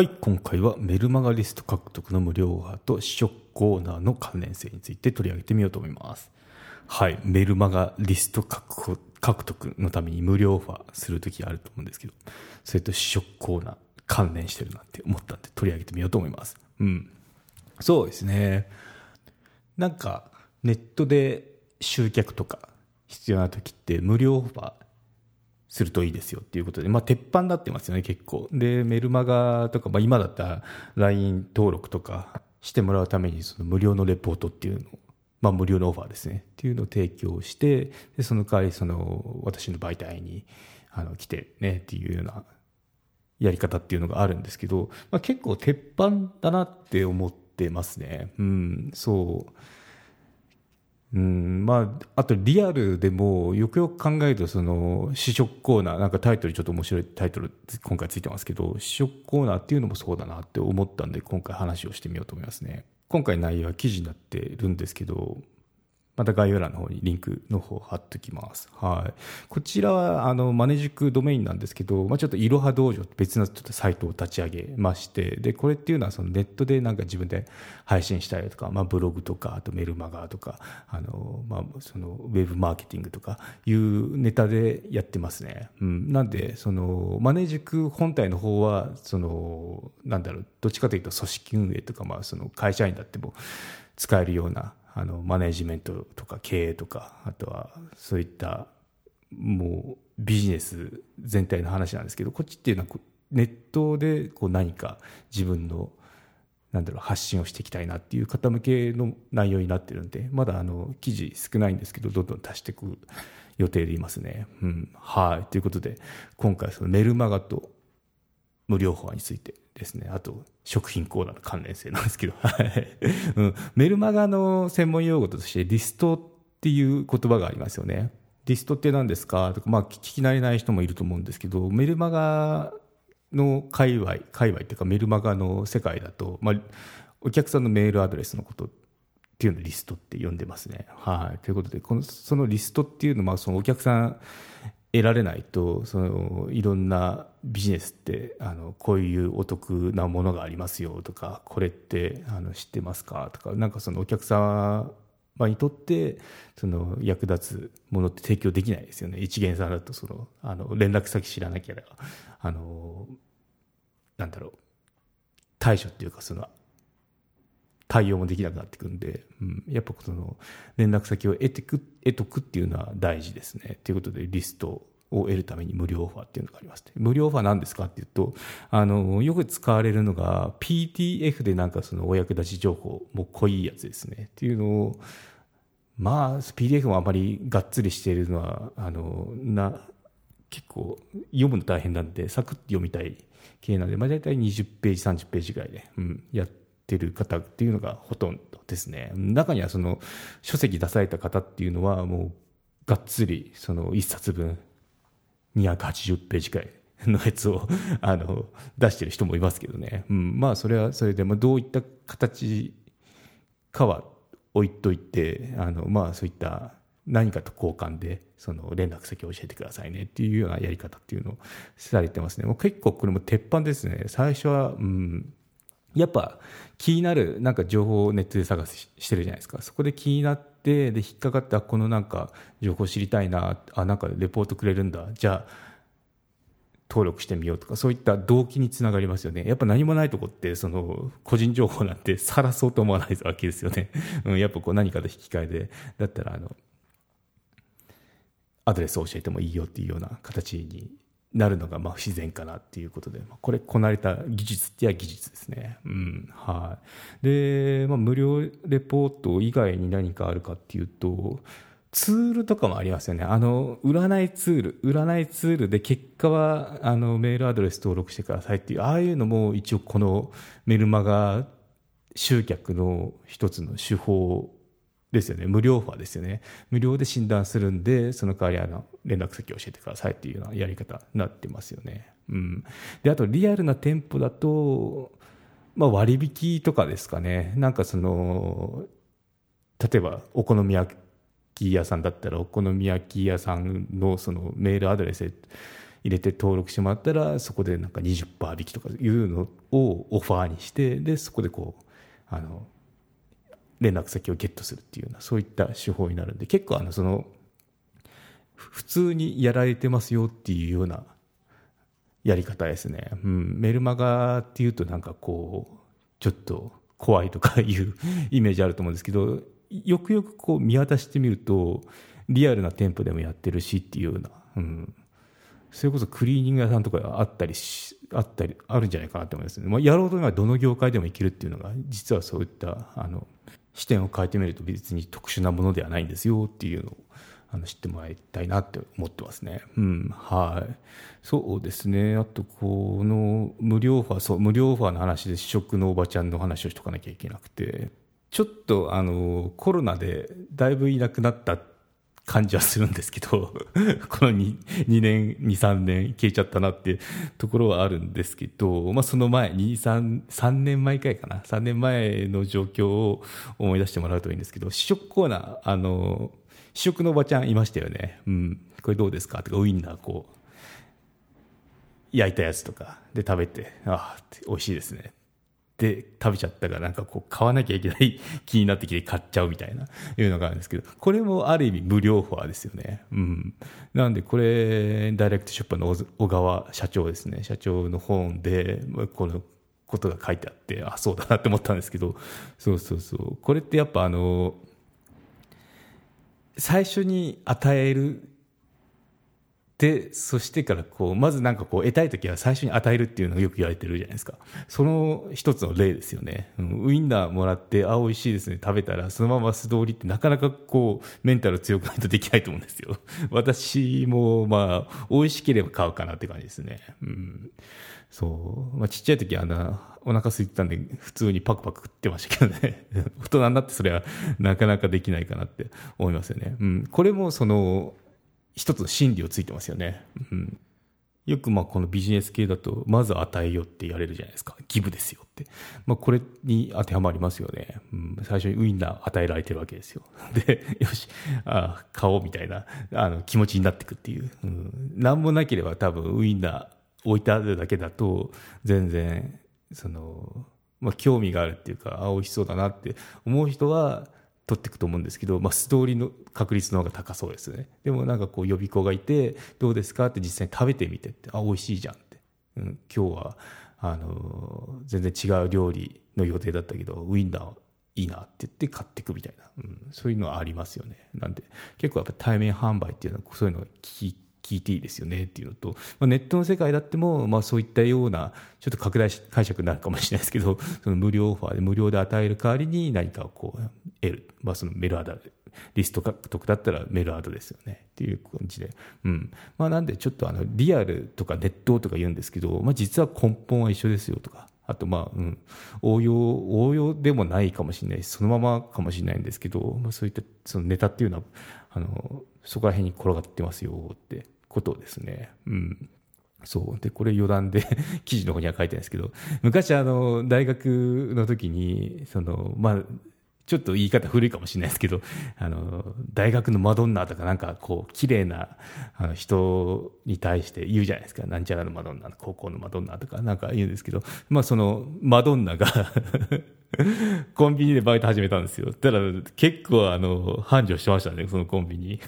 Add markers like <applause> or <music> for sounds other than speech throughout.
はい、今回はメルマガリスト獲得の無料オファーと試食コーナーの関連性について取り上げてみようと思います。はい、メルマガリスト獲獲得のために無料オファーするときあると思うんですけど、それと試食コーナー関連してるなって思ったんで取り上げてみようと思います。うん。そうですね。なんかネットで集客とか必要な時って無料オファーするといいですよっていうことで、まあ、鉄板になってますよね、結構。で、メルマガとか、まあ、今だったら LINE 登録とかしてもらうために、その無料のレポートっていうのを、まあ、無料のオファーですね、っていうのを提供して、で、その代わり、その、私の媒体に、あの、来てね、っていうようなやり方っていうのがあるんですけど、まあ、結構鉄板だなって思ってますね。うん、そう。うん、まあ、あとリアルでも、よくよく考えると、その、試食コーナー、なんかタイトルちょっと面白いタイトル、今回ついてますけど、試食コーナーっていうのもそうだなって思ったんで、今回話をしてみようと思いますね。今回内容は記事になってるんですけど、また概要欄の方にリンクの方貼っておきます。はい。こちらは、あの、マネジクドメインなんですけど、まあちょっといろは道場って別のちょっとサイトを立ち上げまして、で、これっていうのはそのネットでなんか自分で配信したりとか、まあブログとか、あとメルマガとか、あの、まあそのウェブマーケティングとかいうネタでやってますね。うん。なんで、その、マネジク本体の方は、その、なんだろう、どっちかというと組織運営とか、まあその会社員だっても使えるような、あのマネジメントとか経営とかあとはそういったもうビジネス全体の話なんですけどこっちっていうのはネットでこう何か自分のなんだろう発信をしていきたいなっていう方向けの内容になってるんでまだあの記事少ないんですけどどんどん足していく予定でいますね。うん、はいということで今回そのメルマガと無料フォアについてですね。あと、食品コーナーの関連性なんですけど、はい。うん。メルマガの専門用語として、リストっていう言葉がありますよね。リストって何ですか？とか、まあ、聞き慣れない人もいると思うんですけど、メルマガの界隈、界隈っていうか、メルマガの世界だと、まあ、お客さんのメールアドレスのことっていうのをリストって呼んでますね。はい。ということで、この、そのリストっていうのは、そのお客さん、得られないとそのいろんなビジネスってあのこういうお得なものがありますよとかこれってあの知ってますかとかなんかそのお客様にとってその役立つものって提供できないですよね。一元さんだとそのあの連絡先知らなきゃあのなんだろう。対処っていうかその対応もできなくなってくんで、うん、やっぱその連絡先を得てく、得とくっていうのは大事ですね。ということで、リストを得るために無料オファーっていうのがあります、ね。無料オファー何ですかっていうと、あの、よく使われるのが PTF でなんかそのお役立ち情報、もう濃いやつですね。っていうのを、まあ、PDF もあまりがっつりしているのは、あの、な、結構読むの大変なんで、サクッと読みたい系なんで、まあ大体20ページ、30ページぐらいで、うん、やって、る方っていうのがほとんどですね。中にはその書籍出された方っていうのはもうがっつりその1冊分280ページくらい <laughs> のやつをあの出してる人もいますけどね。うん、まあそれはそれで、まあ、どういった形かは置いといて、あのまあそういった何かと交換でその連絡先を教えてくださいねっていうようなやり方っていうのをされてますね。もう結構これも鉄板ですね。最初は、うん、やっぱ気になるなんか情報をネットで探ししてるじゃないですかそこで気になってで引っかかってこのなんか情報知りたいなあなんかレポートくれるんだ。じゃあ登録してみようとかそういった動機につながりますよね。やっぱ何もないとこってその個人情報なんて晒そうと思わないわけですよね、<laughs> やっぱこう何かと引き換えでだったらあのアドレスを教えてもいいよっていうような形になるのがまあ不自然かなっていうことで、これこなれた技術ってや技術ですね。うん。はい。で、まあ無料レポート以外に何かあるかっていうと、ツールとかもありますよね。あの、占いツール、占いツールで結果は、あの、メールアドレス登録してくださいっていう、ああいうのも一応このメルマガ集客の一つの手法ですよね。無料ファですよね。無料で診断するんでその代わりあの連絡先を教えてくださいっていうようなやり方になってますよね、うん、であとリアルな店舗だと、まあ、割引とかですかね。なんかその例えばお好み焼き屋さんだったらお好み焼き屋さんのそのメールアドレス入れて登録してもらったらそこでなんか20%引きとかいうのをオファーにしてでそこでこうあの連絡先をゲットするっていうようなそういった手法になるんで結構あのその普通にやられてますよっていうようなやり方ですね、うん、メルマガっていうとなんかこうちょっと怖いとかいう <laughs> イメージあると思うんですけどよくよくこう見渡してみるとリアルな店舗でもやってるしっていうような、うん、それこそクリーニング屋さんとかあったりしあったりあるんじゃないかなと思いますね、まあ、やろうとはどの業界でもいけるっていうのが実はそういったあの視点を変えてみると別に特殊なものではないんですよっていうのをあの知ってもらいたいなって思ってますね。うん、はい。そうですね。あと、この無料オファー、そう、無料オファーの話で試食のおばちゃんの話をしとかなきゃいけなくて、ちょっとあの、コロナでだいぶいなくなった感じはするんですけど <laughs> この 2, 2年23年消えちゃったなっていうところはあるんですけど、まあ、その前23 3年前くらいかな。3年前の状況を思い出してもらうといいんですけど試食コーナーあの試食のおばちゃんいましたよね、うん、これどうですか？とかウインナーこう焼いたやつとかで食べてああ美味しいですね。で食べちゃったからなんかこう買わなきゃいけない <laughs> 気になってきて買っちゃうみたいないうのがあるんですけどこれもある意味無料フォアですよね。うん。なんでこれダイレクト出版の小川社長ですね。社長の本でこのことが書いてあってあそうだなって思ったんですけどそうそうそう。これってやっぱあの最初に与えるでそしてからこうまずなんかこう得たい時は最初に与えるっていうのがよく言われてるじゃないですか。その一つの例ですよね、うん、ウインナーもらってあ美味しいですね。食べたらそのまま素通りってなかなかこうメンタル強くないとできないと思うんですよ。<laughs> 私もまあ美味しければ買うかなって感じですね。うん。そう、まあ、ちっちゃい時あのお腹空いてたんで普通にパクパク食ってましたけどね。<laughs> 大人になってそれはなかなかできないかなって思いますよね、うん、これもその一つの心理をついてますよね。うん、よくまあこのビジネス系だと、まず与えよって言われるじゃないですか。ギブですよって。まあこれに当てはまりますよね。うん、最初にウインナー与えられてるわけですよ。<laughs> で、よし、あ買おうみたいなあの気持ちになっていくっていう。うん、何もなければ多分ウインナー置いてあるだけだと、全然、その、まあ興味があるっていうか、あ、美味しそうだなって思う人は、取っていくと思うんですけど、まあ、素通りの確率の方が高そうですね。でもなんかこう予備校がいてどうですか？って実際に食べてみてってあ美味しいじゃんって、うん、今日はあの全然違う料理の予定だったけどウインナーいいなって言って買っていくみたいな、うん、そういうのはありますよね。なんで結構やっぱ対面販売っていうのはそういうのが聞い聞いていいですよねっていうのと、まあ、ネットの世界だっても、まあ、そういったようなちょっと拡大解釈になるかもしれないですけど <laughs> その無料オファーで無料で与える代わりに何かをこう得る、まあ、そのメールアドリスト獲得だったらメールアドですよね。っていう感じで、うん。まあ、なんでちょっとあのリアルとかネットとか言うんですけど、まあ、実は根本は一緒ですよとか。あとまあ、うん、応用、応用でもないかもしれないし、そのままかもしれないんですけど、まあ、そういったそのネタっていうのは、あの、そこら辺に転がってますよって。ことですね。うん。そう。で、これ余談で <laughs> 記事の方には書いてるんですけど、昔あの、大学の時に、その、まあ、ちょっと言い方古いかもしれないですけど、あの、大学のマドンナとかなんかこう、綺麗なあの人に対して言うじゃないですか。なんちゃらのマドンナ、高校のマドンナとかなんか言うんですけど、まあその、マドンナが <laughs> コンビニでバイト始めたんですよ。ただ結構あの、繁盛してましたね、そのコンビニ。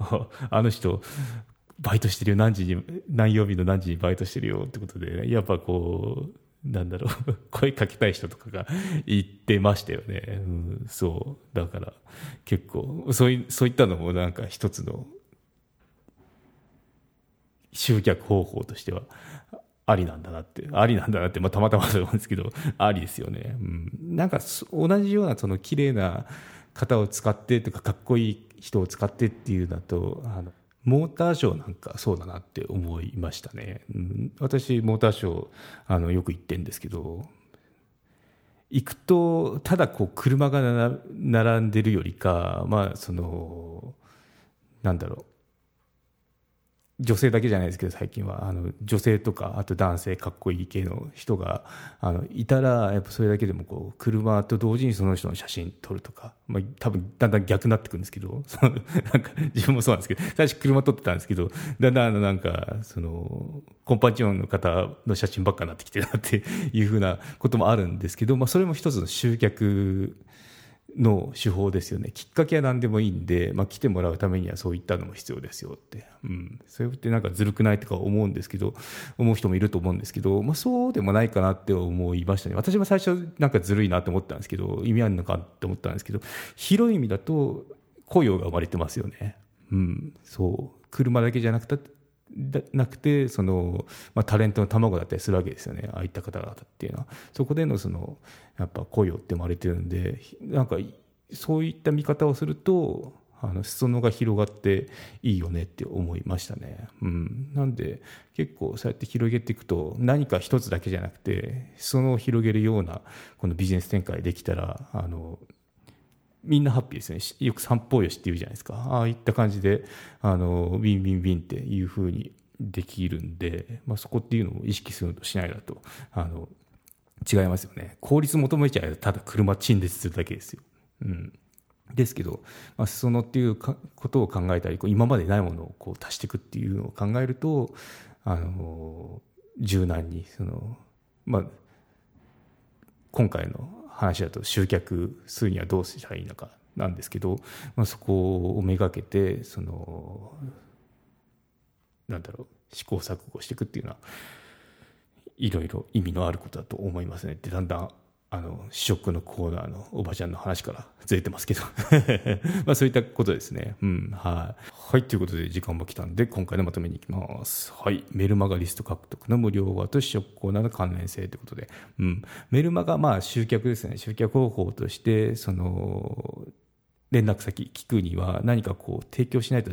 <laughs> あの人、バイトしてるよ、何時に、何曜日の何時にバイトしてるよってことで、やっぱこう、なんだろう <laughs> 声かけたい人とかが言ってましたよね。うん、そう。だから結構、そういそういったのもなんか一つの集客方法としてはありなんだなって、ありなんだなって、まあ、たまたまだと思うんですけど、ありですよね。うん、なんか同じようなその綺麗な方を使ってとか、かっこいい人を使ってっていうだと、あのモーターショーなんかそうだなって思いましたね。うん、私、モーターショーあのよく行ってるんですけど、行くとただこう車が並んでるよりかまあそのなんだろう女性だけじゃないですけど最近は。あの女性とかあと男性かっこいい系の人があのいたらやっぱそれだけでもこう車と同時にその人の写真撮るとか、まあ、多分だんだん逆になってくるんですけど <laughs> そのなんか自分もそうなんですけど最初車撮ってたんですけどだんだんあのなんかそのコンパチオンの方の写真ばっかになってきてるなっていうふうなこともあるんですけど、まあ、それも一つの集客の手法ですよね。きっかけは何でもいいんで、まあ、来てもらうためにはそういったのも必要ですよって、うん、それってなんかずるくないとか思うんですけど思う人もいると思うんですけど、まあ、そうでもないかなって思いましたね。私も最初なんかずるいなと思ったんですけど意味あるのかって思ったんですけど広い意味だと雇用が生まれてますよね、うん、そう。車だけじゃなくてなくてその、まあ、タレントの卵だったりするわけですよね。ああいった方々っていうのは。そこでのそのやっぱ雇用って生まれてるんでなんかそういった見方をするとあの裾野が広がっていいよねって思いましたね、うん、なんで結構そうやって広げていくと何か一つだけじゃなくて裾野を広げるようなこのビジネス展開できたらあのみんなハッピーですね。よく三方よしって言うじゃないですか。ああいった感じで、あの、ウィンウィンウィンっていうふうにできるんで、まあ、そこっていうのを意識するのとしないだと、あの、違いますよね。効率求めちゃえばただ車陳列するだけですよ。うん。ですけど、まあ、裾野っていうことを考えたり、今までないものをこう足していくっていうのを考えると、あの、柔軟に、その、まあ、今回の話だと集客するにはどうしたらいいのかなんですけど、まあ、そこをめがけてそのなんだろう試行錯誤していくっていうのはいろいろ意味のあることだと思いますね。でだんだんあの、試食のコーナーのおばちゃんの話からずれてますけど <laughs> まあそういったことですね。うん、はい。はい、ということで時間も来たんで、今回のまとめに行きます。はい。メルマガリスト獲得の無料ワーと試食コーナーの関連性ということで、うん。メルマガ、まあ集客ですね。集客方法として、その、連絡先聞くには何かこう提供しないと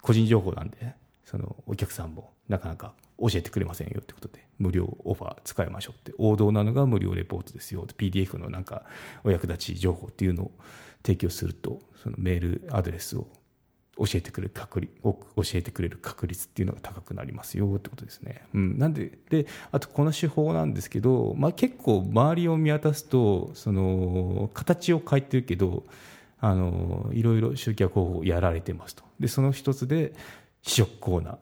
個人情報なんで、そのお客さんもなかなか教えてくれませんよってことで、無料オファー使いましょうって、王道なのが無料レポートですよ、PDF のなんかお役立ち情報っていうのを提供すると、そのメールアドレスを教えてくれる確率教えてくれる確率っていうのが高くなりますよってことですね。うん、なんでであとこの手法なんですけど、まあ、結構周りを見渡すとその形を変えてるけどあのいろいろ集客方法をやられてますと。でその一つで試食コーナー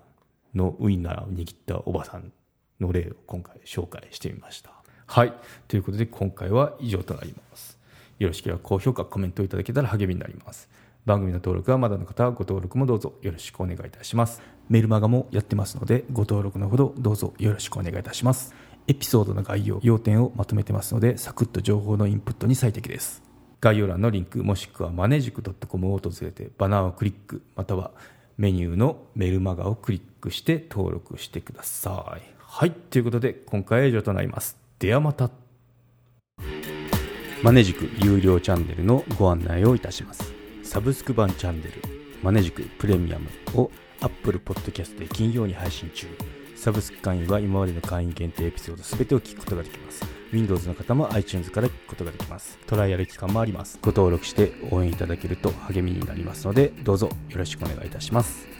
のウインナーを握ったおばさんの例を今回紹介してみました。はい。ということで今回は以上となります。よろしければ高評価、コメントいただけたら励みになります。番組の登録はまだの方はご登録もどうぞよろしくお願いいたします。メルマガもやってますのでご登録のほどどうぞよろしくお願いいたします。エピソードの概要、要点をまとめてますのでサクッと情報のインプットに最適です。概要欄のリンクもしくはマネジク .com を訪れてバナーをクリックまたはメニューのメルマガをクリックして登録してください。はい。ということで、今回は以上となります。ではまた。マネジク有料チャンネルのご案内をいたします。サブスク版チャンネル、マネジクプレミアムを Apple Podcast で金曜に配信中。サブスク会員は今までの会員限定エピソード全てを聞くことができます。Windows の方も iTunes から聞くことができます。トライアル期間もあります。ご登録して応援いただけると励みになりますので、どうぞよろしくお願いいたします。